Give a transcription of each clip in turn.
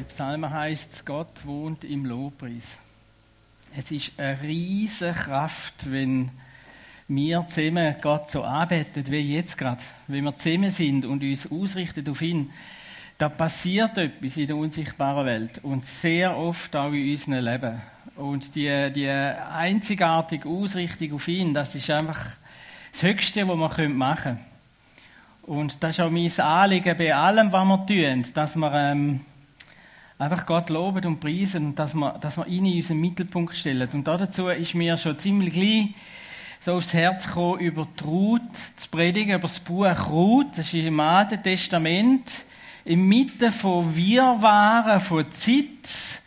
den Psalmen heißt Gott wohnt im Lobpreis. Es ist eine riesige Kraft, wenn wir zusammen Gott so anbeten, wie jetzt gerade. Wenn wir zusammen sind und uns ausrichten auf ihn, da passiert etwas in der unsichtbaren Welt und sehr oft auch in unserem Leben. Und die, die einzigartige Ausrichtung auf ihn, das ist einfach das Höchste, was wir machen können. Und das ist auch mein Anliegen bei allem, was wir tun, dass wir ähm, einfach Gott loben und preisen und dass wir, dass wir ihn in unseren Mittelpunkt stellen. Und dazu ist mir schon ziemlich gleich so aufs Herz gekommen, über die Ruth zu predigen, über das Buch Ruth, das ist im Alten Testament, inmitten von Wirrwarren, von Zeit,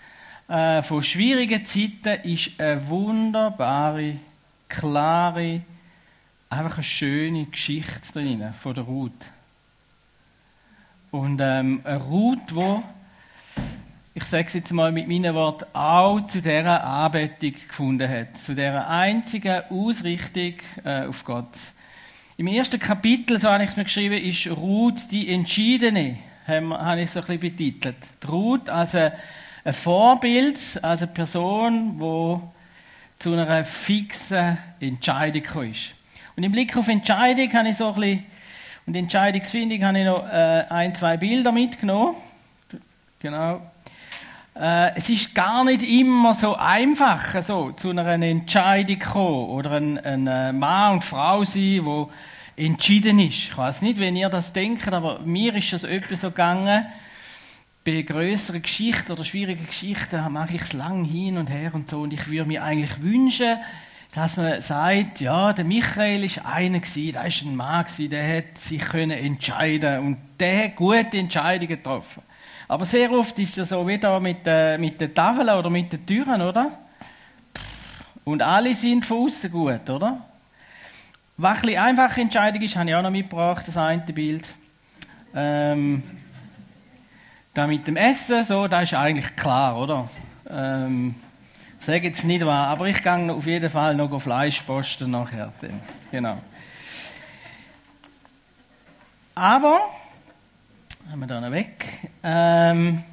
äh, von schwierigen Zeiten, ist eine wunderbare, klare, einfach eine schöne Geschichte drin von der Ruth. Und ähm, eine Ruth, die ich sage es jetzt mal mit meinen Worten, auch zu dieser Anbetung gefunden hat, zu dieser einzigen Ausrichtung äh, auf Gott. Im ersten Kapitel, so habe ich es mir geschrieben, ist Ruth die Entschiedene, habe ich es so ein bisschen betitelt. Ruth als ein, ein Vorbild, als eine Person, die zu einer fixen Entscheidung ist. Und im Blick auf Entscheidung habe ich so ein bisschen, und Entscheidungsfindung habe ich noch äh, ein, zwei Bilder mitgenommen. Genau, äh, es ist gar nicht immer so einfach, so, zu einer Entscheidung kommen oder ein, ein äh, Mann und Frau sein, wo entschieden ist. Ich weiß nicht, wenn ihr das denkt, aber mir ist das öppe so gegangen. Bei größeren Geschichten oder schwierigen Geschichten mache ich es lang hin und her und so. Und ich würde mir eigentlich wünschen, dass man sagt, ja, der Michael ist einer gewesen, der ist ein Mann gewesen, der hat sich können entscheiden und der hat gute Entscheidungen getroffen. Aber sehr oft ist es so wie da mit, äh, mit den Tafeln oder mit den Türen, oder? Und alle sind von außen gut, oder? Was eine einfache Entscheidung ist, habe ich auch noch mitgebracht, das eine Bild. Ähm, da mit dem Essen, so, da ist eigentlich klar, oder? Ähm, sage jetzt nicht wahr, aber ich gehe auf jeden Fall noch Fleisch posten nachher. Genau. Aber haben wir da noch weg. Ähm,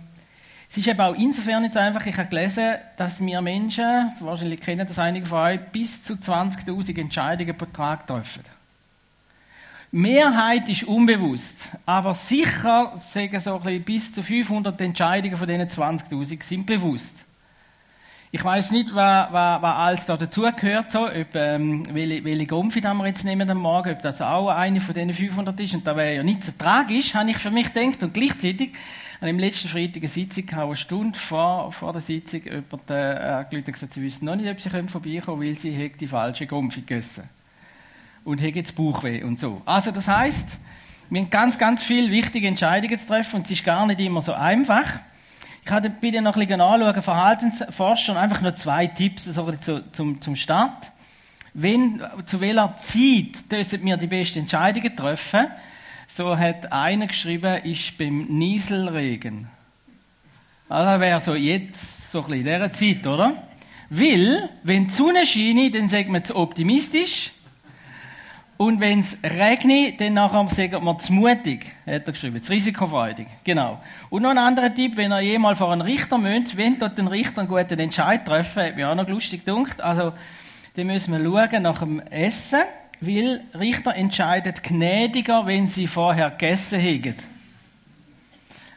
es ist eben auch insofern nicht einfach, ich habe gelesen, dass wir Menschen, wahrscheinlich kennen das einige von euch, bis zu 20.000 Entscheidungen pro Tag treffen. Mehrheit ist unbewusst, aber sicher sagen so ein bisschen, bis zu 500 Entscheidungen von diesen 20.000 sind bewusst. Ich weiß nicht, was, was, was alles da dazugehört, so, ob, ähm, welche, welche Gumpfi wir jetzt nehmen am Morgen, ob das auch eine von diesen 500 ist. Und da wäre ja nicht so tragisch, habe ich für mich gedacht. Und gleichzeitig habe ich am letzten Freitag eine Sitzung gehabt, eine Stunde vor, vor der Sitzung jemand äh, und gesagt, sie wissen noch nicht, ob sie vorbeikommen können, weil sie die falsche Gumpfi gegessen Und haben jetzt Bauchweh und so. Also das heißt, wir haben ganz, ganz viele wichtige Entscheidungen zu treffen und es ist gar nicht immer so einfach. Ich habe bitte noch ein bisschen anschauen, Verhaltensforscher, einfach nur zwei Tipps so zum, zum Start. Wenn, zu welcher Zeit müssen wir die besten Entscheidungen treffen? So hat einer geschrieben, ist beim Nieselregen. Also wäre so jetzt, so ein bisschen in dieser Zeit, oder? Weil, wenn die Sonne scheint, dann sagt man zu optimistisch. Und wenn es regnet, dann nachher sagt man zu mutig, hat er geschrieben, zu risikofreudig. Genau. Und noch ein anderer Tipp, wenn er jemals vor einen Richter müsst, wenn dort den Richter einen guten Entscheid treffen, hat mir auch noch lustig gedacht. Also, dann müssen wir schauen nach dem Essen, weil Richter entscheiden gnädiger, wenn sie vorher gegessen haben.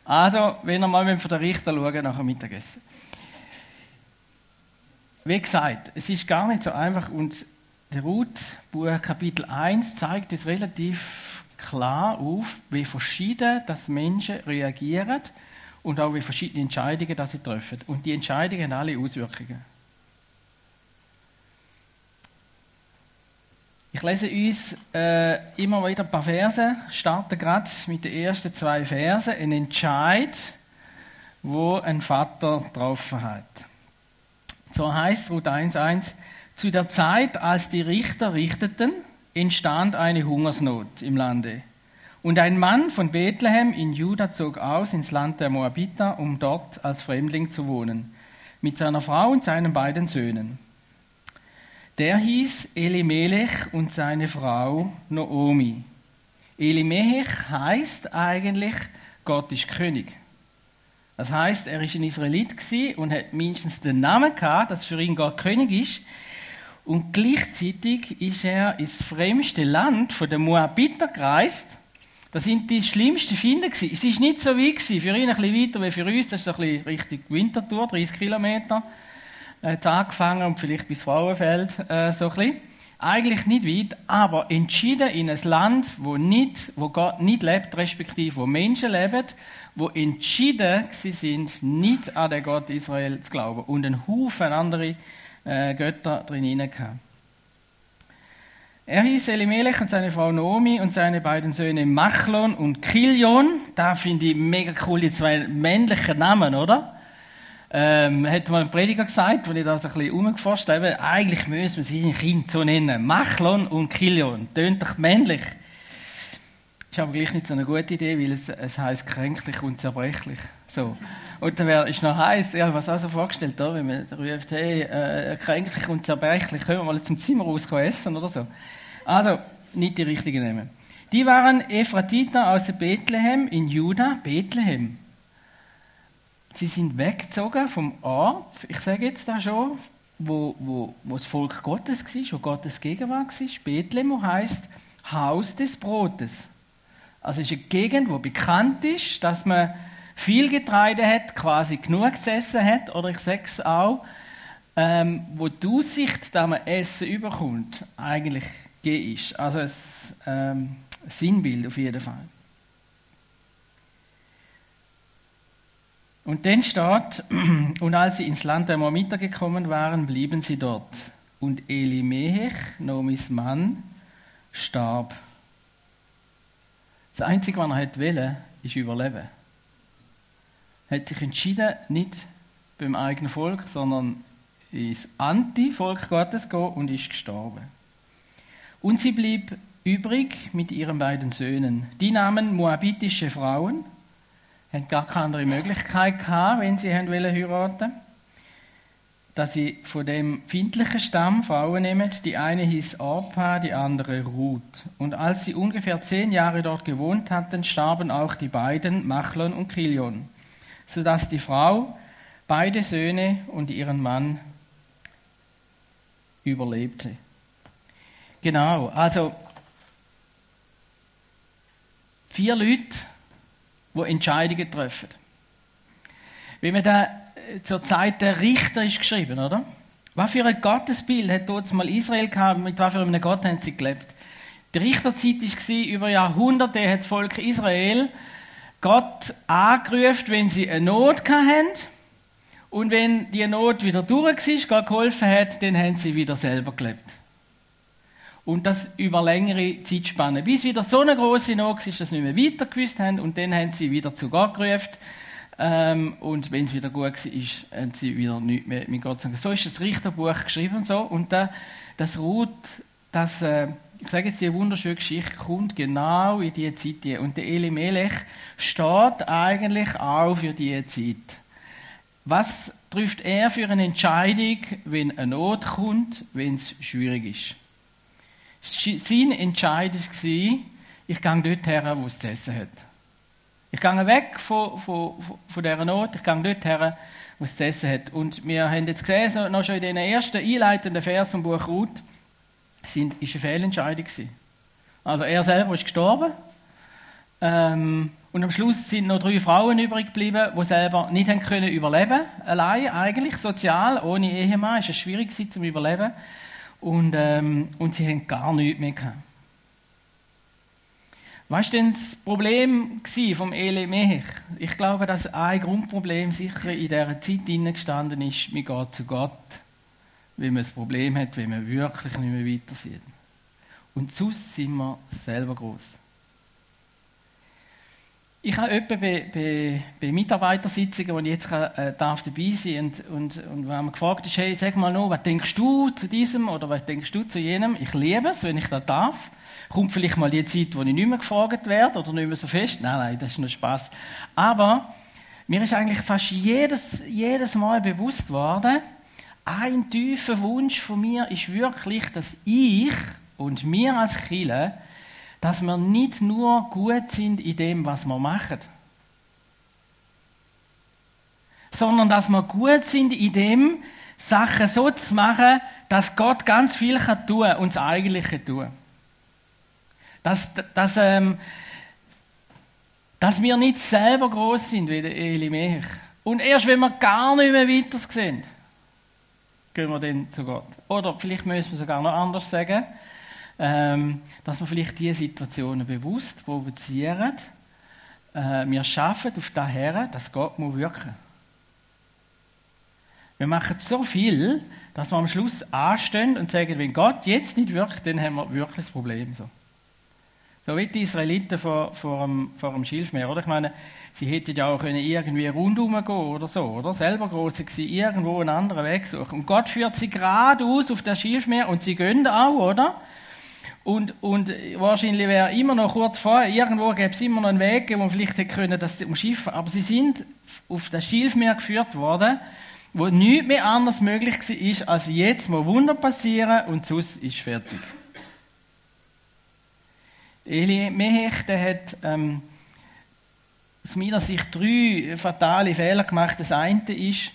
Also, wenn wir mal von der Richter schauen nach dem Mittagessen. Wie gesagt, es ist gar nicht so einfach und Ruth, Buch Kapitel 1, zeigt uns relativ klar auf, wie verschieden das Menschen reagieren und auch wie verschiedene Entscheidungen das sie treffen. Und die Entscheidungen haben alle Auswirkungen. Ich lese uns äh, immer wieder ein paar Verse, starte gerade mit den ersten zwei Versen, ein Entscheid, wo ein Vater getroffen hat. So heißt Ruth 1,1, zu der Zeit, als die Richter richteten, entstand eine Hungersnot im Lande. Und ein Mann von Bethlehem in Juda zog aus ins Land der Moabiter, um dort als Fremdling zu wohnen, mit seiner Frau und seinen beiden Söhnen. Der hieß Elimelech und seine Frau Noomi. Elimelech heißt eigentlich Gott ist König. Das heißt, er ist ein Israelit und hat mindestens den Namen gehabt, dass für ihn Gott König ist. Und gleichzeitig ist er ins fremdste Land von den Moabiter gereist. Das sind die schlimmsten Finden gewesen. Es ist nicht so weit gewesen. Für ihn ein bisschen weiter wie für uns. Das ist so ein bisschen Richtung Wintertour, 30 Kilometer. Hat angefangen und vielleicht bis Frauenfeld, äh, so ein bisschen. Eigentlich nicht weit, aber entschieden in ein Land, wo nicht, wo Gott nicht lebt, respektive wo Menschen leben, wo entschieden sind, nicht an den Gott Israel zu glauben und einen Haufen andere äh, Götter drin gehabt. Er hieß Elimelech und seine Frau Naomi und seine beiden Söhne Machlon und Kilion. Da finde ich mega cool, die zwei männlichen Namen, oder? Ähm, hat mal ein Prediger gesagt, wenn ich das ein bisschen umgeforscht habe, eigentlich müssen wir sie Kind so nennen. Machlon und Kilion. Tönt doch männlich. Ist aber gleich nicht so eine gute Idee, weil es, es heisst kränklich und zerbrechlich. So. Und dann wär, ist noch heiß, ja, was auch so vorgestellt, da, wenn man ruft, hey, äh, kränklich und zerbrechlich, können wir mal zum Zimmer raus essen oder so. Also, nicht die richtigen nehmen. Die waren Ephratiter aus Bethlehem in Juda, Bethlehem. Sie sind weggezogen vom Ort, ich sage jetzt da schon, wo, wo, wo das Volk Gottes war, wo Gottes Gegenwart war. Bethlehem, wo heisst Haus des Brotes. Also es ist eine Gegend, wo bekannt ist, dass man viel Getreide hat, quasi genug gesessen hat, oder ich sage es auch, ähm, wo die Aussicht, dass man Essen überkommt, eigentlich gegeben ist. Also ein ähm, Sinnbild auf jeden Fall. Und dann steht, und als sie ins Land der Moabiter gekommen waren, blieben sie dort. Und Elimehech, Nomis Mann, starb. Das Einzige, was er hat wollte, ist überleben. Er hat sich entschieden, nicht beim eigenen Volk, sondern ins Anti-Volk Gottes gehen und ist gestorben. Und sie blieb übrig mit ihren beiden Söhnen. Die nahmen moabitische Frauen, hatten gar keine andere Möglichkeit gehabt, wenn sie heiraten wollten dass sie von dem findlichen Stamm Frauen nehmen. Die eine hieß Orpa, die andere Ruth. Und als sie ungefähr zehn Jahre dort gewohnt hatten, starben auch die beiden, Machlon und Kilion, sodass die Frau beide Söhne und ihren Mann überlebte. Genau, also vier Leute, die Entscheidungen treffen. Wenn man da zur Zeit der Richter ist geschrieben, oder? Was für ein Gottesbild hat dort mal Israel gehabt, mit was für einem Gott haben sie gelebt? Die Richterzeit war über Jahrhunderte, hat das Volk Israel Gott angerufen, wenn sie eine Not hatten. Und wenn die Not wieder durch war, Gott geholfen hat, dann haben sie wieder selber gelebt. Und das über längere Zeitspanne. Bis wieder so eine große Not war, dass sie nicht mehr weiter gewusst haben. Und dann haben sie wieder zu Gott gerufen. Ähm, und wenn es wieder gut war, haben sie wieder nichts mehr mit Gott zu sagen. So ist das Richterbuch geschrieben und so. Und da, das Ruth, das, äh, ich sage jetzt, die wunderschöne Geschichte kommt genau in diese Zeit. Und der Elimelech steht eigentlich auch für diese Zeit. Was trifft er für eine Entscheidung, wenn eine Not kommt, wenn es schwierig ist? Sein Entscheid war, ich gehe dort her, wo es zu essen hat. Ich gehe weg von, von, von dieser Not, ich gehe dort her, wo es zu essen hat. Und wir haben jetzt gesehen, noch schon in den ersten einleitenden Vers vom Buch Ruth, sind, ist eine Fehlentscheidung. Also er selber ist gestorben. Ähm, und am Schluss sind noch drei Frauen übrig geblieben, die selber nicht haben können überleben allein eigentlich sozial ohne Ehemann ist es schwierig zum Überleben und ähm, und sie haben gar nichts mehr gehabt. Was war denn das Problem vom Ele Mech? Ich glaube, dass ein Grundproblem sicher in dieser Zeit gestanden ist, man geht zu Gott, wenn man ein Problem hat, wenn man wirklich nicht mehr weiter sieht. Und sonst sind wir selber groß. Ich habe etwa bei, bei, bei Mitarbeitersitzungen, wo ich jetzt äh, darf dabei sein und, und, und wenn man gefragt ist, hey, sag mal noch, was denkst du zu diesem oder was denkst du zu jenem? Ich liebe es, wenn ich das darf. Kommt vielleicht mal die Zeit, wo ich nicht mehr gefragt werde oder nicht mehr so fest. Nein, nein, das ist nur Spaß. Aber mir ist eigentlich fast jedes, jedes Mal bewusst worden, ein tiefer Wunsch von mir ist wirklich, dass ich und wir als Chile dass wir nicht nur gut sind in dem, was wir machen. sondern dass wir gut sind in dem, Sachen so zu machen, dass Gott ganz viel kann tun und das Eigentliche tun. Dass, dass, ähm, dass wir nicht selber groß sind wie der Eli Melch. Und erst wenn wir gar nicht mehr weiter sehen, gehen wir dann zu Gott. Oder vielleicht müssen wir sogar noch anders sagen, ähm, dass wir vielleicht diese Situationen bewusst provozieren. Äh, wir schaffen auf das her, dass Gott muss wirken Wir machen so viel, dass wir am Schluss anstehen und sagen, wenn Gott jetzt nicht wirkt, dann haben wir wirklich das Problem. So, so wie die Israeliten vor, vor, dem, vor dem Schilfmeer. Oder? Ich meine, sie hätten ja auch können irgendwie rundherum gehen oder so, oder? Selber groß sie irgendwo einen anderen Weg suchen. Und Gott führt sie geradeaus auf das Schilfmeer und sie gehen auch, oder? Und, und wahrscheinlich wäre immer noch kurz vorher, irgendwo gäbe es immer noch einen Weg, wo man vielleicht hätte können, das umschiffen. Aber sie sind auf das Schilfmeer geführt worden, wo nichts mehr anders möglich war, als jetzt wo Wunder passieren und sonst ist fertig. Eli Mehech, hat ähm, aus meiner Sicht drei fatale Fehler gemacht. Das eine ist,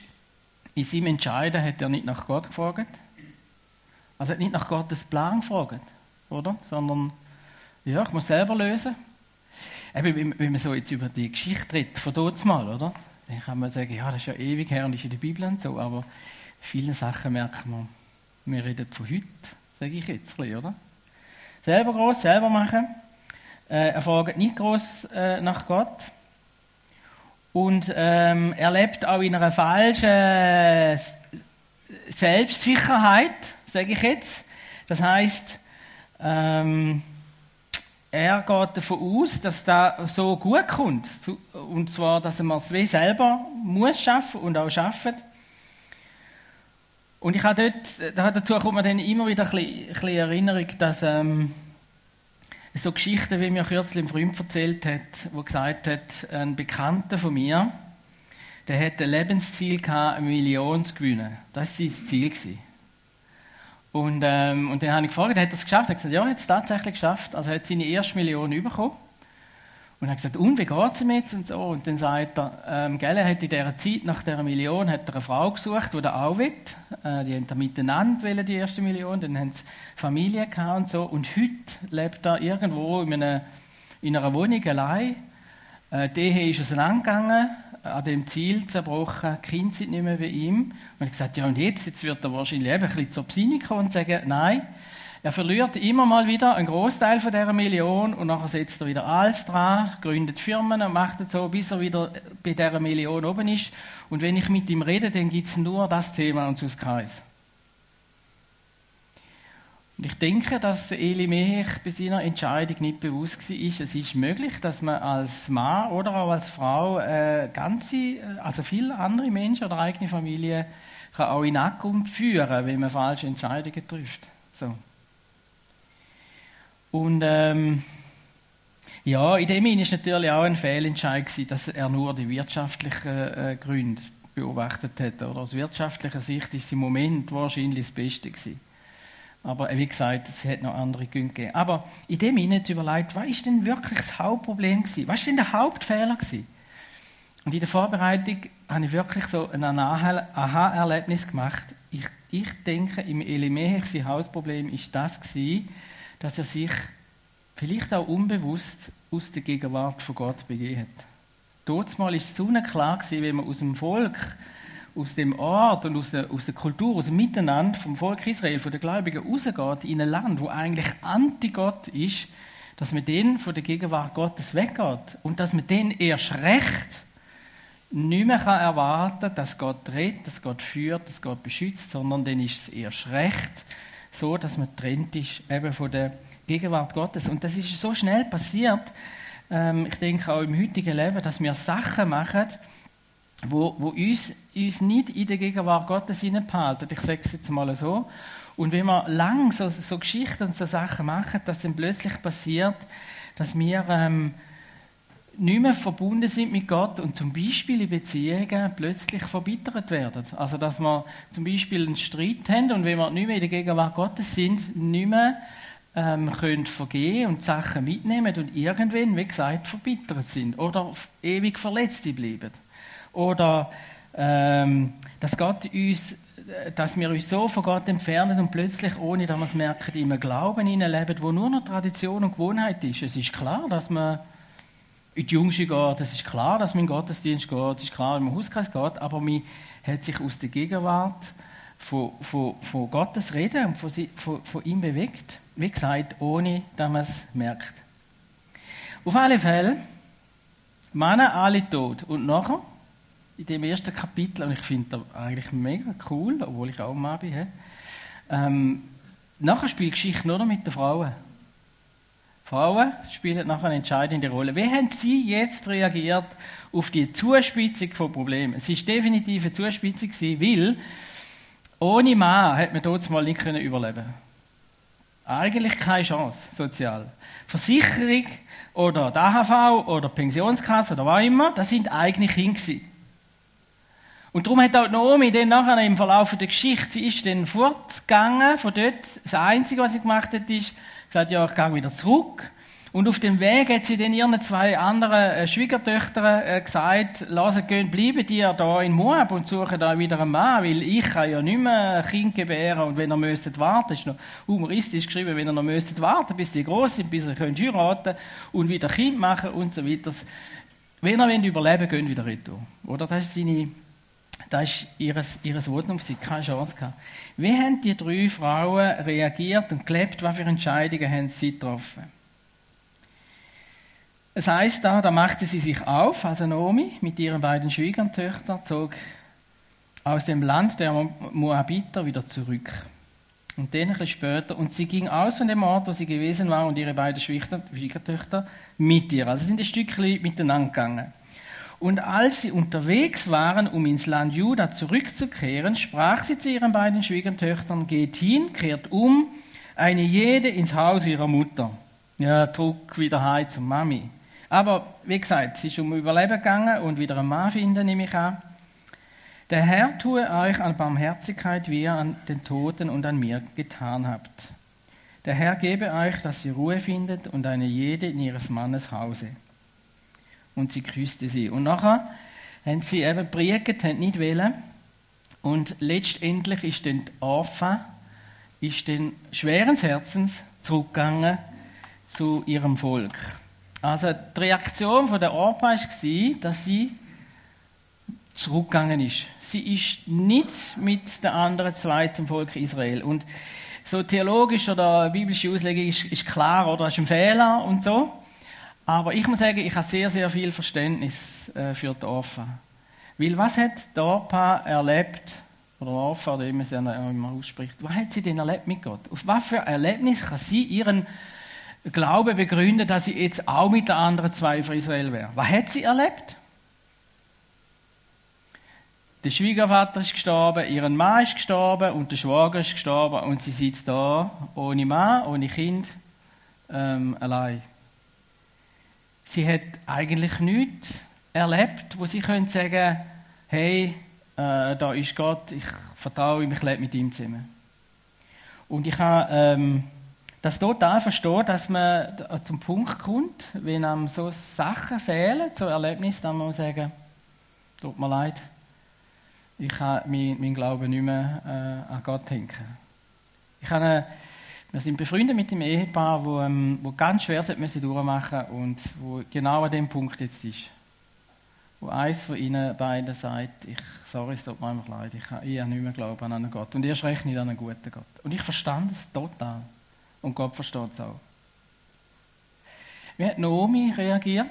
in seinem Entscheiden hat er nicht nach Gott gefragt. Also hat nicht nach Gottes Plan gefragt, oder? Sondern, ja, ich muss selber lösen. Eben, wenn man so jetzt über die Geschichte redet, von dort mal, oder? Dann kann man sagen, ja, das ist ja ewig her und ist in der Bibel und so, aber viele Sachen merken wir, wir reden von heute, sage ich jetzt, oder? Selber groß, selber machen. Äh, er fragt nicht groß äh, nach Gott. Und ähm, er lebt auch in einer falschen Selbstsicherheit, sage ich jetzt. Das heißt, ähm, er geht davon aus, dass das so gut kommt. Und zwar, dass man es wie selber muss schaffen und auch schaffen. Und ich habe dort, dazu kommt mir dann immer wieder ein bisschen, ein bisschen Erinnerung, dass ähm, so Geschichten, wie mir kürzlich ein Freund erzählt hat, wo gesagt hat, ein Bekannter von mir, der hat ein Lebensziel gehabt, eine Million zu gewinnen. Das war sein Ziel. Und, ähm, und dann habe ich gefragt, hat er es geschafft? Er hat gesagt, ja, er hat es tatsächlich geschafft. Also er hat seine erste Million bekommen. Und er hat gesagt, und wie geht es ihm jetzt? Und, so. und dann sagt er, ähm, gell, er hat in dieser Zeit, nach dieser Million, hat er eine Frau gesucht, die er auch will. Äh, die haben dann miteinander die erste Million, dann haben sie Familie gehabt und so. Und heute lebt er irgendwo in einer, in einer Wohnung allein. Äh, die Ehe ist auseinandergegangen an dem Ziel zerbrochen, die Kinder sind nicht mehr bei ihm. Und er hat gesagt, ja und jetzt, jetzt wird er wahrscheinlich eben ein bisschen zur Besinnung kommen und sagen, nein, er verliert immer mal wieder einen Großteil von dieser Million und nachher setzt er wieder alles dran, gründet Firmen und macht es so, bis er wieder bei dieser Million oben ist. Und wenn ich mit ihm rede, dann gibt es nur das Thema und sonst keins. Und ich denke, dass Eli Mehech bei seiner Entscheidung nicht bewusst war, es ist möglich, dass man als Mann oder auch als Frau äh, ganze, äh, also viele andere Menschen oder eigene Familie kann auch in Ankunft führen, wenn man falsche Entscheidungen trifft. So. Und ähm, ja, in dem Sinne ist natürlich auch ein Fehlentscheid gewesen, dass er nur die wirtschaftlichen äh, Gründe beobachtet hat. Oder aus wirtschaftlicher Sicht ist im Moment wahrscheinlich das Beste gewesen. Aber wie gesagt, es hat noch andere Gründe gegeben. Aber in dem Sinne überlegt, was ist denn wirklich das Hauptproblem gewesen? Was ist denn der Hauptfehler gewesen? Und in der Vorbereitung habe ich wirklich so ein Aha-Erlebnis gemacht. Ich, ich denke, im Elimech, sein Hauptproblem ist das gewesen, dass er sich vielleicht auch unbewusst aus der Gegenwart von Gott begeben hat. Dort mal ist es so klar gewesen, wenn man aus dem Volk aus dem Ort und aus der, aus der Kultur, aus dem Miteinander vom Volk Israel, von den Gläubigen rausgeht in ein Land, wo eigentlich anti-Gott ist, dass man den von der Gegenwart Gottes weggeht und dass man den erst recht nicht mehr kann erwarten dass Gott redet, dass Gott führt, dass Gott beschützt, sondern dann ist es erst recht so, dass man trennt ist eben von der Gegenwart Gottes. Und das ist so schnell passiert, ähm, ich denke auch im heutigen Leben, dass wir Sachen machen, wo, wo uns, uns nicht in der Gegenwart Gottes hineinbehalten. Ich sage es jetzt mal so. Und wenn wir lang so, so Geschichten und so Sachen machen, dass dann plötzlich passiert, dass wir ähm, nicht mehr verbunden sind mit Gott und zum Beispiel in Beziehungen plötzlich verbittert werden. Also dass wir zum Beispiel einen Streit haben und wenn wir nicht mehr in der Gegenwart Gottes sind, nicht mehr ähm, können vergehen und Sachen mitnehmen und irgendwann, wie gesagt, verbittert sind oder ewig verletzt bleiben. Oder ähm, dass Gott uns, dass wir uns so von Gott entfernen und plötzlich, ohne dass wir es merken, in einem Glauben leben, wo nur noch Tradition und Gewohnheit ist. Es ist klar, dass man in die Jungste geht, es ist klar, dass man in den Gottesdienst geht, es ist klar, dass man in den Hauskreis geht, aber man hat sich aus der Gegenwart von, von, von Gottes Reden und von, von, von ihm bewegt. Wie gesagt, ohne dass man es merkt. Auf alle Fälle, Männer alle tot. Und nachher, in dem ersten Kapitel, und ich finde das eigentlich mega cool, obwohl ich auch ein Mann bin, ähm, nachher spielt Geschichte nur noch mit den Frauen. Frauen spielen nachher eine entscheidende Rolle. Wie haben Sie jetzt reagiert auf die Zuspitzung von Problemen? Es ist definitiv eine Zuspitzung gewesen, weil ohne Mann hätte man dort mal nicht überleben können. Eigentlich keine Chance, sozial. Versicherung oder die AHV oder Pensionskasse oder was immer, das sind eigene Kinder Und darum hat auch Naomi dann nachher im Verlauf der Geschichte, sie ist dann fortgegangen von dort. Das Einzige, was sie gemacht hat, ist, gesagt, ja, ich gehe wieder zurück. Und auf dem Weg hat sie dann ihren zwei anderen äh, Schwiegertöchtern äh, gesagt, lasst gehen, bleiben die da in Moab und suchen da wieder einen Mann, weil ich kann ja nicht mehr ein Kind gebären und wenn ihr müsstet warten, ist noch humoristisch geschrieben, wenn ihr noch müsstet warten, bis die groß sind, bis ihr könnt heiraten und wieder Kind machen und so weiter. Wenn ihr wollt überleben, geht wieder retour. Oder? Das ist seine, das ist ihres, ihres Votum, sie keine Chance gehabt. Wie haben die drei Frauen reagiert und gelebt? Was für Entscheidungen haben sie getroffen? Es heißt da, da machte sie sich auf, also Naomi, mit ihren beiden Schwiegertöchtern, zog aus dem Land der Moabiter wieder zurück. Und dann ein später, und sie ging aus von dem Ort, wo sie gewesen war, und ihre beiden Schwiegertöchter mit ihr. Also sind ein Stückchen miteinander gegangen. Und als sie unterwegs waren, um ins Land Juda zurückzukehren, sprach sie zu ihren beiden Schwiegertöchtern, geht hin, kehrt um, eine jede ins Haus ihrer Mutter. Ja, zurück wieder heim zum Mami. Aber wie gesagt, es ist um Überleben gegangen und wieder einen Mann finden, nehme ich an. Der Herr tue euch an Barmherzigkeit, wie ihr an den Toten und an mir getan habt. Der Herr gebe euch, dass ihr Ruhe findet und eine jede in ihres Mannes Hause. Und sie küsste sie. Und nachher haben sie eben priegt, haben nicht wählen. Und letztendlich ist dann Orpha, ist dann schweren Herzens zurückgegangen zu ihrem Volk. Also die Reaktion von der Orpa war, dass sie zurückgegangen ist. Sie ist nicht mit den anderen zwei zum Volk Israel. Und so theologisch oder biblische Auslegung ist, ist klar, oder ist ein Fehler und so. Aber ich muss sagen, ich habe sehr, sehr viel Verständnis äh, für die Orpha. Weil was hat die Orpha erlebt, oder Orpha, oder wie man es immer ausspricht, was hat sie denn erlebt mit Gott? Auf was für Erlebnis kann sie ihren Glaube begründet, dass sie jetzt auch mit den anderen zwei für Israel wäre. Was hat sie erlebt? Der Schwiegervater ist gestorben, ihren Mann ist gestorben und der Schwager ist gestorben und sie sitzt da ohne Mann, ohne Kind, ähm, allein. Sie hat eigentlich nichts erlebt, wo sie können sagen, hey, äh, da ist Gott, ich vertraue ihm, ich lebe mit ihm zusammen. Und ich habe ähm, das total verstehen, dass man zum Punkt kommt, wenn einem so Sachen fehlen, so Erlebnisse, dann muss man sagen, tut mir leid, ich kann meinen mein Glauben nicht mehr äh, an Gott hängen. Ich habe, wir sind befreundet mit dem Ehepaar, wo, ähm, wo ganz schwer müssen durchmachen und wo genau an dem Punkt jetzt ist. Wo eins von ihnen beiden sagt, ich, sorry, es tut mir einfach leid, ich habe, habe nicht mehr Glauben an einen Gott. Und erst recht nicht an einen guten Gott. Und ich verstand es total. Und Gott versteht es auch. Wie hat Naomi reagiert?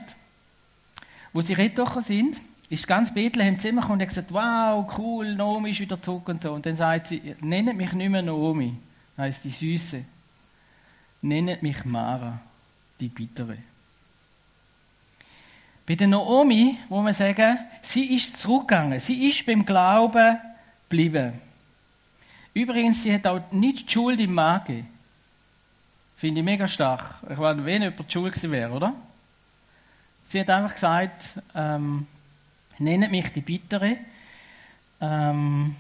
Wo sie retochen sind, ist ganz Bethlehem zusammengekommen und hat gesagt, wow, cool, Naomi ist wieder zurück und so. Und dann sagt sie, nennt mich nicht mehr Naomi, heißt die Süße. Nennt mich Mara, die Bittere. Bei der Naomi, wo man sagen, sie ist zurückgegangen, sie ist beim Glauben geblieben. Übrigens, sie hat auch nicht die Schuld im Magen. Finde ich mega stark. Ich meine, wenn jemand die Schule gewesen wäre, oder? Sie hat einfach gesagt, ähm, nennt mich die Bittere. Ähm,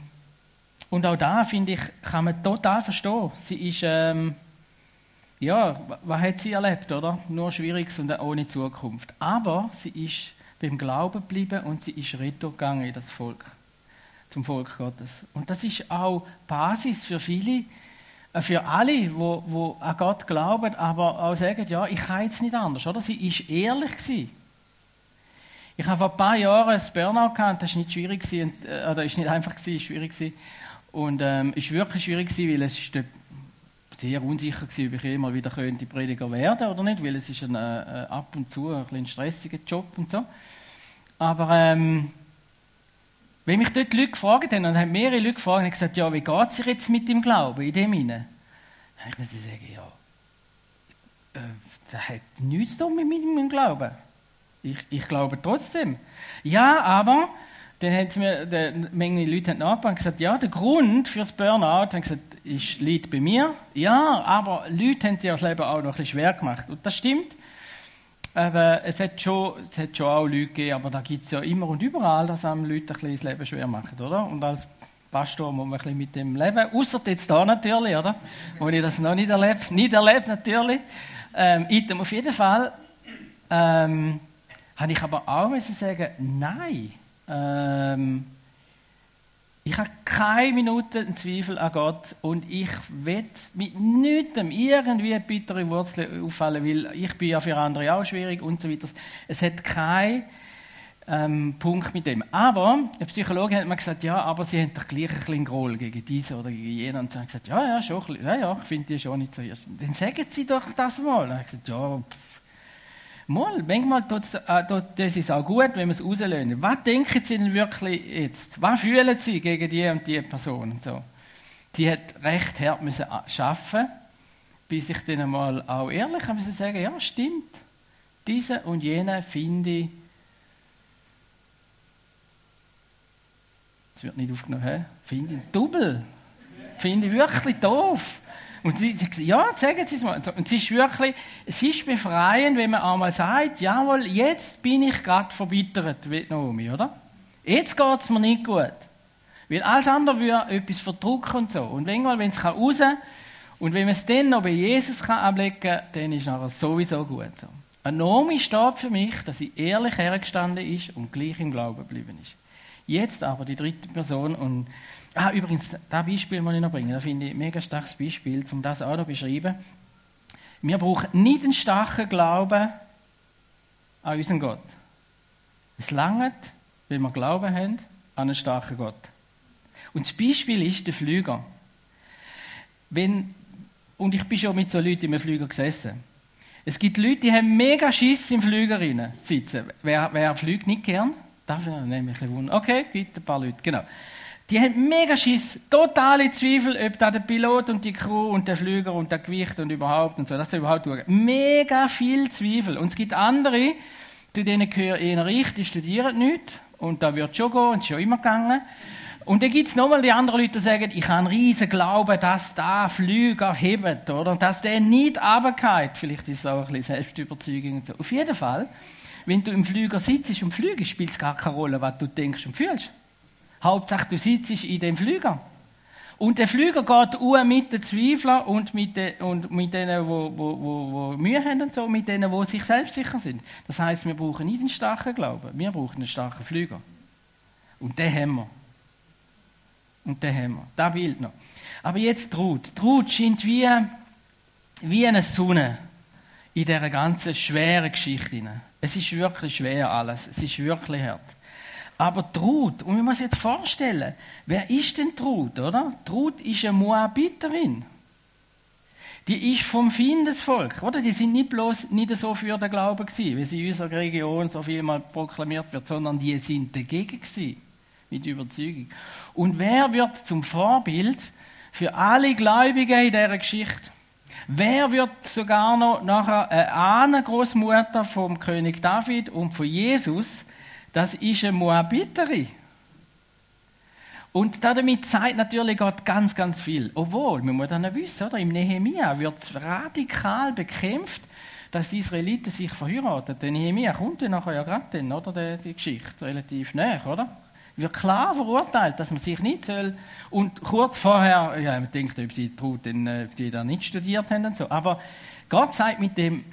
und auch da, finde ich, kann man total verstehen. Sie ist, ähm, ja, was hat sie erlebt, oder? Nur Schwieriges und ohne Zukunft. Aber sie ist beim Glauben geblieben und sie ist retourgegangen in das Volk, zum Volk Gottes. Und das ist auch Basis für viele, äh, für alle, wo, wo an Gott glauben, aber auch sagen, ja, ich kann jetzt nicht anders, oder? Sie ist ehrlich gewesen. Ich habe vor ein paar Jahren ein Burnout gehabt, das war nicht schwierig, äh, oder ist nicht einfach, gewesen, schwierig. Und ähm, ist wirklich schwierig gewesen, weil es ist sehr unsicher gewesen, ob ich immer wieder könnte Prediger werden oder nicht, weil es ist ein, äh, ab und zu ein, ein stressiger Job und so. Aber ähm, wenn mich dort Leute gefragt haben, und haben mehrere Leute gefragt, haben gesagt, ja, wie geht es sich jetzt mit dem Glauben in dem hinein? Dann ich muss sagen, ja, äh, das hat nichts zu tun mit meinem Glauben. Ich, ich glaube trotzdem. Ja, aber dann haben sie mir, eine Menge Leute haben nachgebracht und gesagt, ja, der Grund für das Burnout, haben gesagt, ist, liegt bei mir. Ja, aber Leute haben sich das Leben auch noch ein bisschen schwer gemacht. Und das stimmt. Aber es hat schon, es hat schon auch Leute gegeben, aber da gibt es ja immer und überall, dass einem Leute ein bisschen das Leben schwer machen, oder? Und als Pastor muss man ein bisschen mit dem leben. Außer jetzt da natürlich, oder? Wo ich das noch nicht erlebt, nicht erlebt natürlich. Ähm, auf jeden Fall, ähm, habe ich aber auch müssen sagen, nein, ähm, ich habe keine Minute einen Zweifel an Gott und ich will mit nichts irgendwie bittere Wurzel auffallen, weil ich bin ja für andere auch schwierig und so weiter. Es hat keinen ähm, Punkt mit dem. Aber der Psychologe hat mir gesagt, ja, aber sie haben doch gleich ein bisschen Groll gegen diese oder gegen jenen. Und sie haben gesagt, ja, ja, schon, ja, ja, ich finde die schon nicht so. Dann sagen sie doch das mal. Und ich gesagt, ja, pff, Mal, manchmal tut es äh, auch gut, wenn wir es rauslösen. Was denken Sie denn wirklich jetzt? Was fühlen Sie gegen die und die Person? so. Sie hat recht hart müssen arbeiten, bis ich dann einmal auch ehrlich müssen sagen, ja, stimmt. Diese und jene finde ich, es wird nicht aufgenommen, finde ich double. Finde ich wirklich doof. Und sie sagt, ja, sagen Sie es mal. Und es ist wirklich, es ist befreiend, wenn man einmal sagt, jawohl, jetzt bin ich gerade verbittert, wie Naomi, oder? Jetzt geht es mir nicht gut. Weil alles andere würde etwas verdrücken und so. Und manchmal, wenn es raus kann, und wenn man es dann noch bei Jesus kann ablegen kann, dann ist es sowieso gut so. Eine Naomi steht für mich, dass sie ehrlich hergestanden ist und gleich im Glauben geblieben ist. Jetzt aber die dritte Person und Ah, übrigens, das Beispiel muss ich noch bringen. Das finde ich ein mega starkes Beispiel, um das auch noch zu beschreiben. Wir brauchen nicht einen starken Glauben an unseren Gott. Es langt, wenn wir Glauben haben an einen starken Gott. Und das Beispiel ist der Flüger. Wenn, und ich bin schon mit so Leuten im Flüger gesessen. Es gibt Leute, die haben mega Schiss im Flüger sitzen. Wer, wer fliegt nicht gern? Darf ich nämlich ein bisschen wundern. Okay, gibt ein paar Leute, genau. Die haben mega Schiss, totale Zweifel, ob da der Pilot und die Crew und der Flüger und der Gewicht und überhaupt und so, dass sie überhaupt tun. Mega viel Zweifel. Und es gibt andere, zu denen gehöre eher ich, die studieren nicht und da wird schon gehen und ist schon immer gegangen. Und dann gibt es nochmal die anderen Leute, die sagen, ich habe einen riesen Glauben, dass da Flüger hebt, oder? Dass der nicht runtergeht. Vielleicht ist es auch ein bisschen Selbstüberzeugung und so. Auf jeden Fall, wenn du im Flüger sitzt und fliegst, spielt es gar keine Rolle, was du denkst und fühlst. Hauptsache, du sitzt in dem Flüger. Und der Flüger geht uhr mit den Zweiflern und mit, den, und mit denen, die wo, wo, wo, wo Mühe haben und so, mit denen, die sich selbstsicher sind. Das heißt, wir brauchen nicht einen starken Glauben, wir brauchen einen starken Flüger. Und den haben wir. Und den haben wir. Das Bild noch. Aber jetzt Trud. Trud scheint wie, wie eine Sonne in dieser ganzen schweren Geschichte. Es ist wirklich schwer alles. Es ist wirklich hart. Aber Trud, und wir müssen jetzt vorstellen, wer ist denn Trud, oder? Trud ist eine Moabiterin. Die ist vom Findesvolk, oder? Die sind nicht bloß nicht so für den Glauben gewesen, wie sie in unserer Region so viel mal proklamiert wird, sondern die sind dagegen gewesen. Mit Überzeugung. Und wer wird zum Vorbild für alle Gläubigen in dieser Geschichte? Wer wird sogar noch nachher eine Großmutter vom König David und von Jesus das ist eine Moabiterin. Und damit zeigt natürlich Gott ganz, ganz viel. Obwohl, man muss dann wissen, oder? im Nehemia wird radikal bekämpft, dass die Israeliten sich verheiraten. Der Nehemia kommt ja nachher ja gerade dann, oder? Die, Geschichte relativ näher, oder? Wird klar verurteilt, dass man sich nicht soll. Und kurz vorher, ja, man denkt, ob sie traut, denn, äh, ob die da nicht studiert haben und so. Aber Gott sagt mit dem,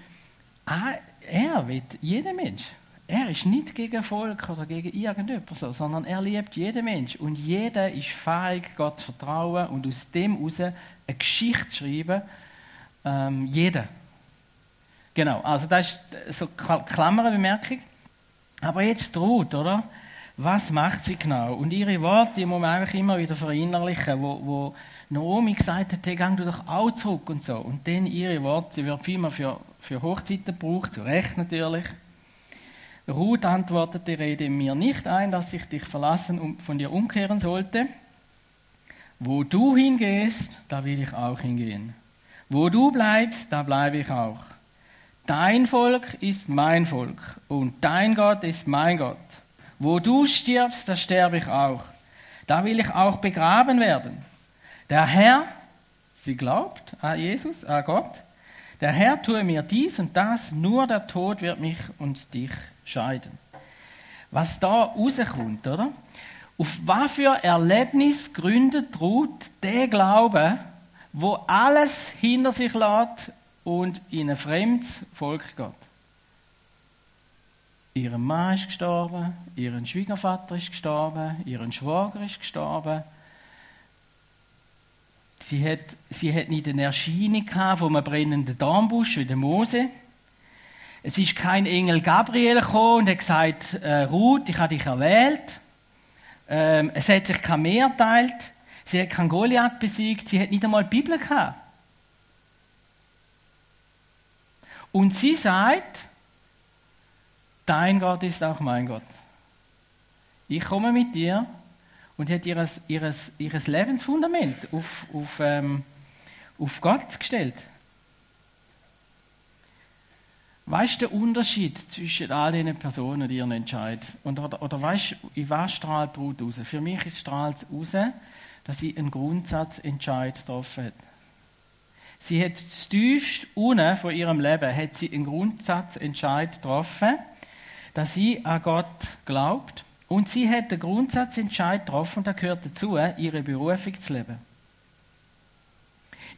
ah, er wird jeden Mensch Er ist nicht gegen Volk oder gegen irgendjemand so, sondern er liebt jeden Mensch. Und jeder ist fähig, Gott zu vertrauen und aus dem heraus eine Geschichte zu schreiben. Ähm, jeder. Genau, also das ist so eine Klammerbemerkung. Aber jetzt droht, oder? Was macht sie genau? Und ihre Worte, die muss man einfach immer wieder verinnerlichen, wo, wo Naomi gesagt hat, hey, geh du doch auch zurück und so. Und dann ihre Worte, sie wird vielmehr für, für Hochzeiten gebraucht, zu Recht natürlich. Ruth antwortete, rede mir nicht ein, dass ich dich verlassen und von dir umkehren sollte. Wo du hingehst, da will ich auch hingehen. Wo du bleibst, da bleibe ich auch. Dein Volk ist mein Volk und dein Gott ist mein Gott. Wo du stirbst, da sterbe ich auch. Da will ich auch begraben werden. Der Herr, sie glaubt an Jesus, an Gott, der Herr tue mir dies und das, nur der Tod wird mich und dich scheiden. Was da rauskommt, oder? Auf was für Erlebnis gründet Ruth der Glaube, wo alles hinter sich lässt und in ein fremdes Volk geht? Ihr Mann ist gestorben, ihr Schwiegervater ist gestorben, ihr Schwager ist gestorben. Sie hat, sie hat nicht eine Erscheinung von einem brennenden Dornbusch wie der Mose. Es ist kein Engel Gabriel gekommen und hat gesagt, äh, Ruth, ich habe dich erwählt. Ähm, es hat sich kein Meer geteilt. Sie hat keinen Goliath besiegt. Sie hat nicht einmal die Bibel gehabt. Und sie sagt, dein Gott ist auch mein Gott. Ich komme mit dir und hat ihres, ihres, ihres Lebensfundament auf, auf, ähm, auf Gott gestellt. Weißt du den Unterschied zwischen all diesen Personen, die ihren Entscheid? Und, oder, oder weißt du, in was strahlt Ruth raus? Für mich strahlt es raus, dass sie einen Grundsatzentscheid getroffen hat. Sie hat tiefst unten von ihrem Leben hat sie einen Grundsatzentscheid getroffen, dass sie an Gott glaubt. Und sie hat den Grundsatzentscheid getroffen, da gehört dazu, ihre Berufung zu leben.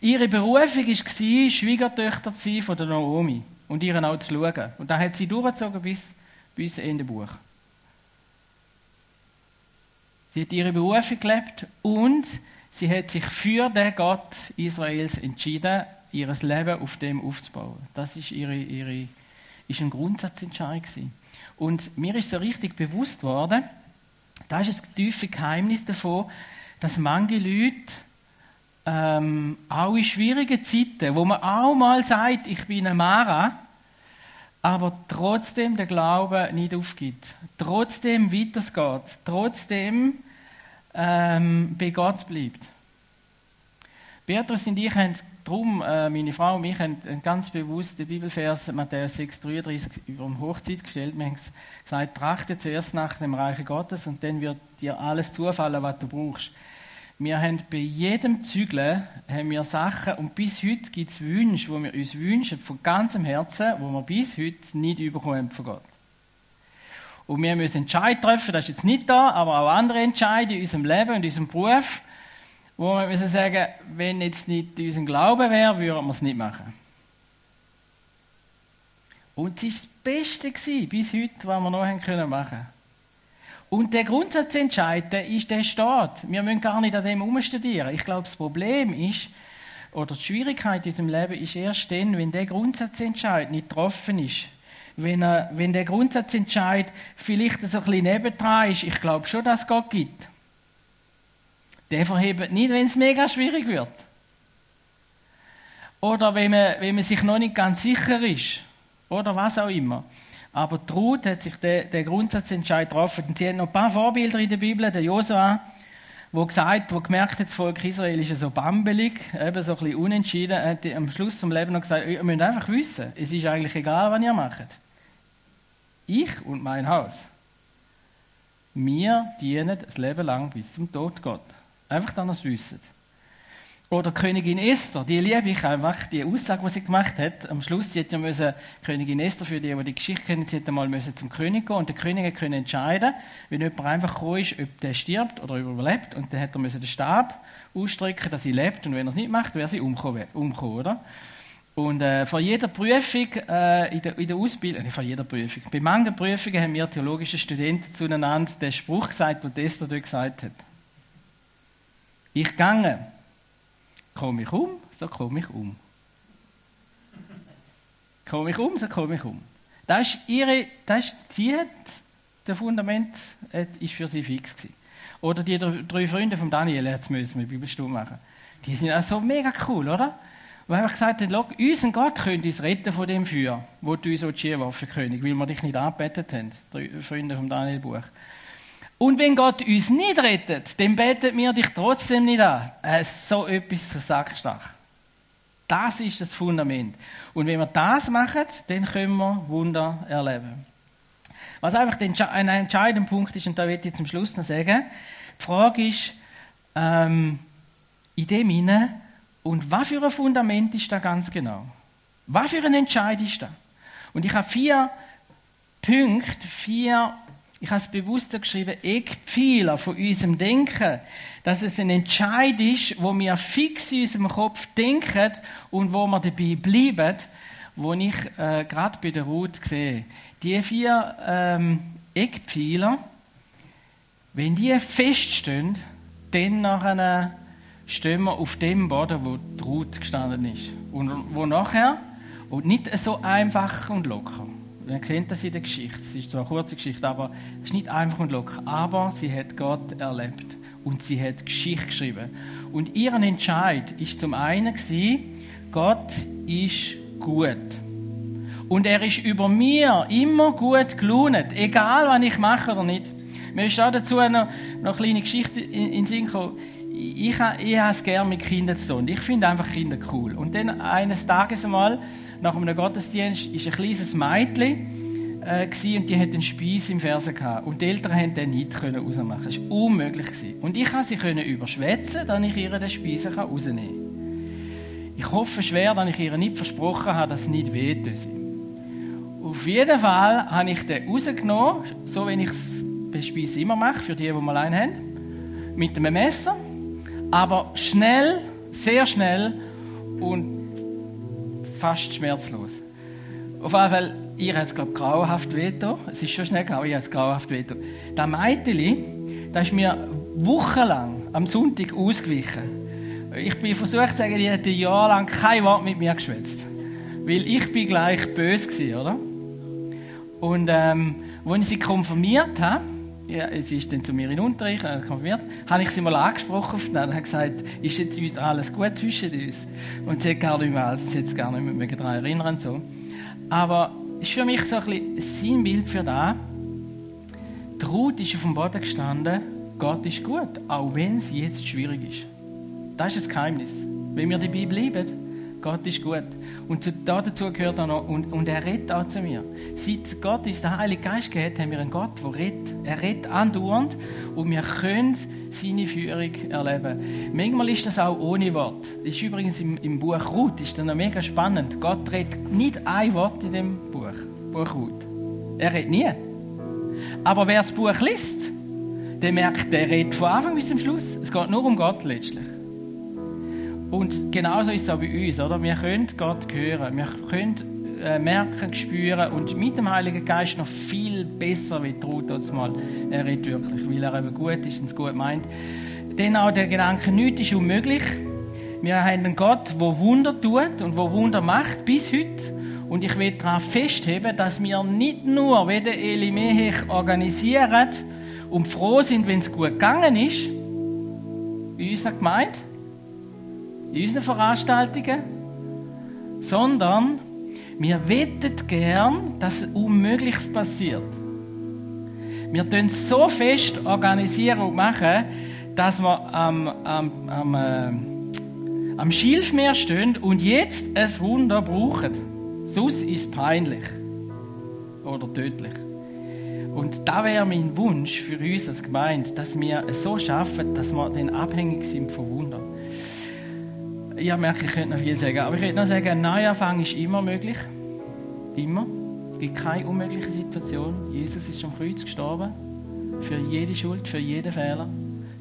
Ihre Berufung war, Schwiegertöchter zu sein von der Naomi und ihren auch zu schauen. Und da hat sie durchgezogen bis, bis Ende Buch. Sie hat ihre Berufung gelebt und sie hat sich für den Gott Israels entschieden, ihr Leben auf dem aufzubauen. Das ist ihre, ihre ist ein Grundsatzentscheid gewesen. Und mir ist so richtig bewusst worden, da ist ein tiefes Geheimnis davon, dass manche Leute ähm, auch in schwierigen Zeiten, wo man auch mal sagt, ich bin eine Mara, aber trotzdem der Glaube nicht aufgibt, trotzdem weitergeht, trotzdem ähm, bei Gott bleibt. Beatrice und ich haben darum, äh, meine Frau und ich, haben ganz bewusst den Bibelvers Matthäus 6,33 über die Hochzeit gestellt. Wir haben gesagt, trachte zuerst nach dem Reiche Gottes und dann wird dir alles zufallen, was du brauchst. Wir haben bei jedem Zügeln haben wir Sachen und bis heute gibt es Wünsche, die wir uns wünschen von ganzem Herzen, wo wir bis heute nicht überkommen von Gott. Und wir müssen Entscheid treffen, das ist jetzt nicht da, aber auch andere Entscheidungen in unserem Leben und in unserem Beruf, wo wir müssen sagen, wenn jetzt nicht unser Glaube wäre, würden wir es nicht machen. Und es war das Beste gewesen, bis heute, was wir noch machen können. Und der Grundsatzentscheid, der ist, der steht. Wir müssen gar nicht an dem umstudieren. Ich glaube, das Problem ist, oder die Schwierigkeit in unserem Leben ist erst dann, wenn der Grundsatzentscheid nicht getroffen ist. Wenn, er, wenn der Grundsatzentscheid vielleicht so ein bisschen nebendran ist, ich glaube schon, dass es Gott gibt. Der verhebt nicht, wenn es mega schwierig wird. Oder wenn man, wenn man sich noch nicht ganz sicher ist. Oder was auch immer. Aber Ruth hat sich den, den Grundsatzentscheid getroffen. Und sie hat noch ein paar Vorbilder in der Bibel. Der Josua, wo gesagt, wo gemerkt hat, das Volk Israel ist so bambelig, eben so ein bisschen unentschieden, hat am Schluss zum Leben noch gesagt, ihr müsst einfach wissen, es ist eigentlich egal, was ihr macht. Ich und mein Haus, wir dienen das Leben lang bis zum Tod Gott. Einfach, dass ihr es wissen. Oder Königin Esther, die liebe ich einfach, die Aussage, die sie gemacht hat. Am Schluss, sie hätte ja müssen, Königin Esther, für die, die die Geschichte kennen, sie hätte mal müssen zum König gehen und der König konnte entscheiden, wenn jemand einfach gekommen ist, ob der stirbt oder überlebt. Und dann hätte er müssen den Stab ausstrecken, dass sie lebt und wenn er es nicht macht, wäre sie umgekommen, umgekommen oder? Und äh, vor jeder Prüfung äh, in, der, in der Ausbildung, nicht vor jeder Prüfung, bei manchen Prüfungen haben wir theologische Studenten zueinander den Spruch gesagt, den Tester dort gesagt hat. Ich gange, komme ich um, so komme ich um. Komme ich um, so komme ich um. Das ist ihre, das ist, sie hat, das Fundament ist für sie fix gewesen. Oder die drei Freunde von Daniel, jetzt müssen wir Bibelstunde machen. Die sind auch so mega cool, oder? Weil einfach gesagt hat, schau, unser Gott könnte uns retten von dem Feuer, wo du uns schieben König, weil wir dich nicht angebetet haben. Die Freunde vom Daniel Buch. Und wenn Gott uns nicht rettet, dann betet wir dich trotzdem nicht an. Äh, so etwas sackstark. Das ist das Fundament. Und wenn wir das machen, dann können wir Wunder erleben. Was einfach ein entscheidender Punkt ist, und da will ich zum Schluss noch sagen, die Frage ist, ähm, in dem Sinne, und was für ein Fundament ist da ganz genau? Was für ein Entscheid ist da? Und ich habe vier Punkte, vier, ich habe es bewusst geschrieben, Eckpfeiler von unserem Denken, dass es ein Entscheid ist, wo wir fix in unserem Kopf denken und wo wir dabei bleiben, wo ich äh, gerade bei der Ruth sehe. Die vier ähm, Eckpfeiler, wenn die feststehen, dann nach einer stehen wir auf dem Boden, wo die Ruth gestanden ist. Und wo nachher, und nicht so einfach und locker. Wir sehen das in der Geschichte. Es ist zwar eine kurze Geschichte, aber es ist nicht einfach und locker. Aber sie hat Gott erlebt und sie hat Geschichte geschrieben. Und ihren Entscheid ist zum einen gewesen, Gott ist gut. Und er ist über mir immer gut gelohnt, egal was ich mache oder nicht. Mir ist auch dazu noch, noch eine kleine Geschichte in, in Sinn gekommen ich, ich habe es gerne mit Kindern zu tun. Ich finde einfach Kinder cool. Und dann eines Tages einmal, nach einem Gottesdienst, ist ein kleines Mädchen äh, und die hat einen Spieß im Fersen gehabt. Und die Eltern haben den nicht können rausmachen. Das war unmöglich. Gewesen. Und ich konnte sie können überschwätzen, dass ich ihr den Spieß rausnehmen kann. Ich hoffe schwer, dass ich ihr nicht versprochen habe, dass es nicht wehtut. Auf jeden Fall habe ich den rausgenommen, so wie ich es bei Spieß immer mache, für die, die mal einen haben, mit einem Messer aber schnell, sehr schnell und fast schmerzlos. Auf jeden Fall, ihr hat es, glaube ich, grauenhaft wehgetan. Es ist schon schnell gegangen, ihr hat es grauenhaft wehgetan. Das Mädchen, das ist mir wochenlang am Sonntag ausgewichen. Ich bin versucht zu sagen, die hätte jahrelang kein Wort mit mir geschwätzt. Weil ich bin gleich böse war, oder? Und ähm, als ich sie konfirmiert habe, ja, sie ist dann zu mir in den Unterricht, äh, konfirmiert, habe ich sie mal angesprochen und hat gesagt, ist jetzt wieder alles gut zwischen uns? Und sie hat gar nicht mehr, sie hat gar nicht mehr daran erinnern so. Aber es ist für mich so ein, bisschen Sinnbild für das. Die Ruth ist auf dem Boden gestanden, Gott ist gut, auch wenn es jetzt schwierig ist. Das ist das Geheimnis. Wenn wir dabei bleiben, Gott ist gut. Und dazu gehört auch noch, und, und er redet auch zu mir. Seit Gott uns der Heilige Geist gegeben haben wir einen Gott, der redet. Er redet andauernd und wir können seine Führung erleben. Manchmal ist das auch ohne Wort. Das ist übrigens im, im Buch Ruth, ist dann noch mega spannend. Gott redet nicht ein Wort in dem Buch, Buch Ruth. Er redet nie. Aber wer das Buch liest, der merkt, der redet von Anfang bis zum Schluss. Es geht nur um Gott letztlich. Und genauso ist es auch bei uns, oder? Wir können Gott hören, wir können äh, merken, spüren und mit dem Heiligen Geist noch viel besser, wie Ruth uns mal redet wirklich, weil er eben gut ist und es gut meint. Denn auch der Gedanke, nichts ist unmöglich. Wir haben einen Gott, der Wunder tut und der Wunder macht, bis heute. Und ich will daran festheben, dass wir nicht nur, wie der Eli Mehech organisieren und froh sind, wenn es gut gegangen ist, in unserer Gemeinde, in unseren Veranstaltungen, sondern wir wettet gern, dass Unmögliches passiert. Wir tun so fest organisieren und machen, dass wir am, am, am, äh, am Schilfmeer stehen und jetzt ein Wunder brauchen. Sonst ist es peinlich oder tödlich. Und da wäre mein Wunsch für uns als Gemeinde, dass wir es so schaffen, dass wir dann abhängig sind von Wunder ich merke, ich könnte noch viel sagen, aber ich könnte noch sagen, ein Neuanfang ist immer möglich. Immer. Es gibt keine unmögliche Situation. Jesus ist am Kreuz gestorben. Für jede Schuld, für jeden Fehler,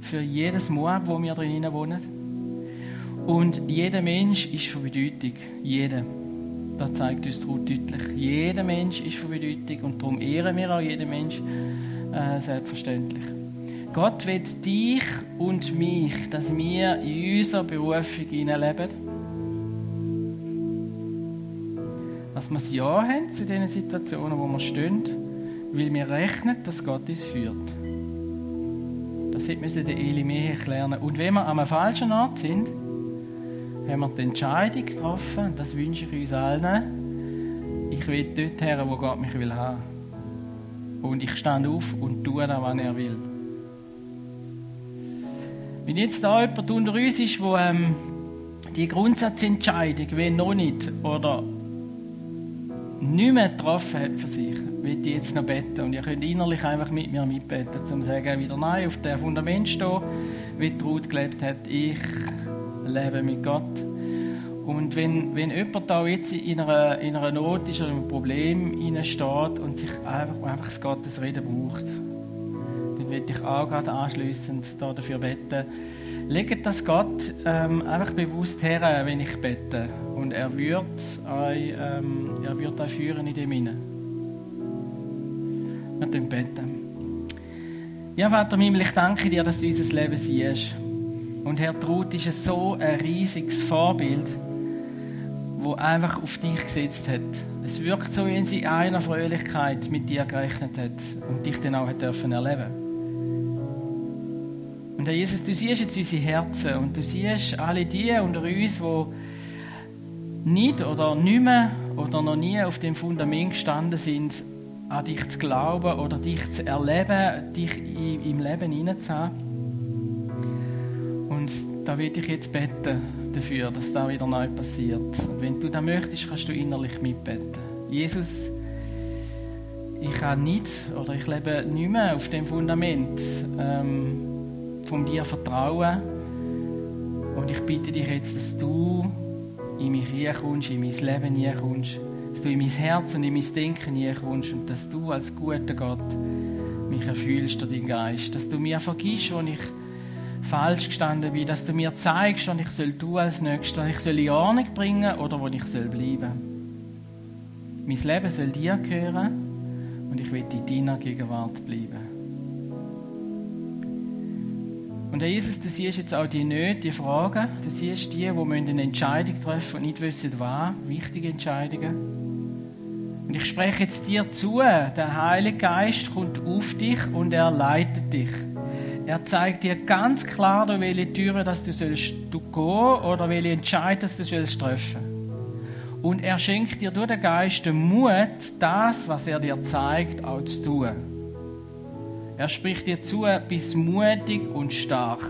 für jedes Moab, wo wir drinnen wohnen. Und jeder Mensch ist von Bedeutung. Jeder. Das zeigt uns Ruth deutlich. Jeder Mensch ist von Bedeutung und darum ehren wir auch jeden Mensch äh, selbstverständlich. Gott will dich und mich, dass wir in unserer Berufung hineinleben. Dass wir ein Ja haben zu den Situationen, wo wir stehen, weil wir rechnen, dass Gott uns führt. Das müssen der Eli mehr lernen. Und wenn wir an einem falschen Ort sind, haben wir die Entscheidung getroffen, und das wünsche ich uns allen, ich will dort her, wo Gott mich will haben. Und ich stand auf und tue das, was er will. Wenn jetzt da jemand unter uns ist, wo ähm, die Grundsatzentscheidung, wenn noch nicht oder nicht mehr getroffen hat für sich, will ich jetzt noch beten. Und ihr könnt innerlich einfach mit mir mitbeten, um zu sagen, wieder nein, auf dem Fundament stehen, wie die Ruth gelebt hat. Ich lebe mit Gott. Und wenn, wenn jemand da jetzt in einer, in einer Not ist oder in einem Problem steht und sich einfach, einfach das Gottes Reden braucht, würde ich auch gerade anschliessend da dafür beten. Legt das Gott ähm, einfach bewusst her, wenn ich bete. Und er wird euch, ähm, er wird euch führen in dem Innen. Wir beten. Ja, Vater Himmel, ich danke dir, dass du unser Leben siehst. Und Herr Trud ist so ein riesiges Vorbild, wo einfach auf dich gesetzt hat. Es wirkt so, wie wenn sie einer Fröhlichkeit mit dir gerechnet hat und dich dann auch hat dürfen erleben. Und Herr Jesus, du siehst jetzt unsere Herzen und du siehst alle die unter uns, die nicht oder nicht mehr oder noch nie auf dem Fundament gestanden sind, an dich zu glauben oder dich zu erleben, dich im Leben hineinzuhaben. Und da will ich jetzt beten dafür, dass da wieder neu passiert. Und wenn du das möchtest, kannst du innerlich mitbeten. Jesus, ich kann nicht oder ich lebe nicht mehr auf dem Fundament ähm, von dir Vertrauen. Und ich bitte dich jetzt, dass du in mich reinkommst, in mein Leben reinkommst, dass du in mein Herz und in mein Denken reinkommst und dass du als guter Gott mich erfüllst durch deinen Geist, dass du mir vergisst, wo ich falsch gestanden bin, dass du mir zeigst, was ich soll tun als nächstes, was ich soll in Ordnung bringen oder wo ich soll bleiben. Mein Leben soll dir gehören und ich will in deiner Gegenwart bleiben. Und Herr Jesus, du siehst jetzt auch die Nöte, die Fragen. Du siehst die, die eine Entscheidung treffen und nicht wissen, was. Wichtige Entscheidungen. Und ich spreche jetzt dir zu. Der Heilige Geist kommt auf dich und er leitet dich. Er zeigt dir ganz klar, durch welche Türe dass du sollst du gehen oder welche Entscheidung dass du sollst treffen. Und er schenkt dir durch den Geist den Mut, das, was er dir zeigt, auch zu tun. Er spricht dir zu, bist mutig und stark.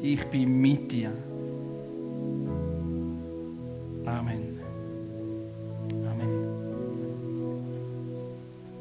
Ich bin mit dir.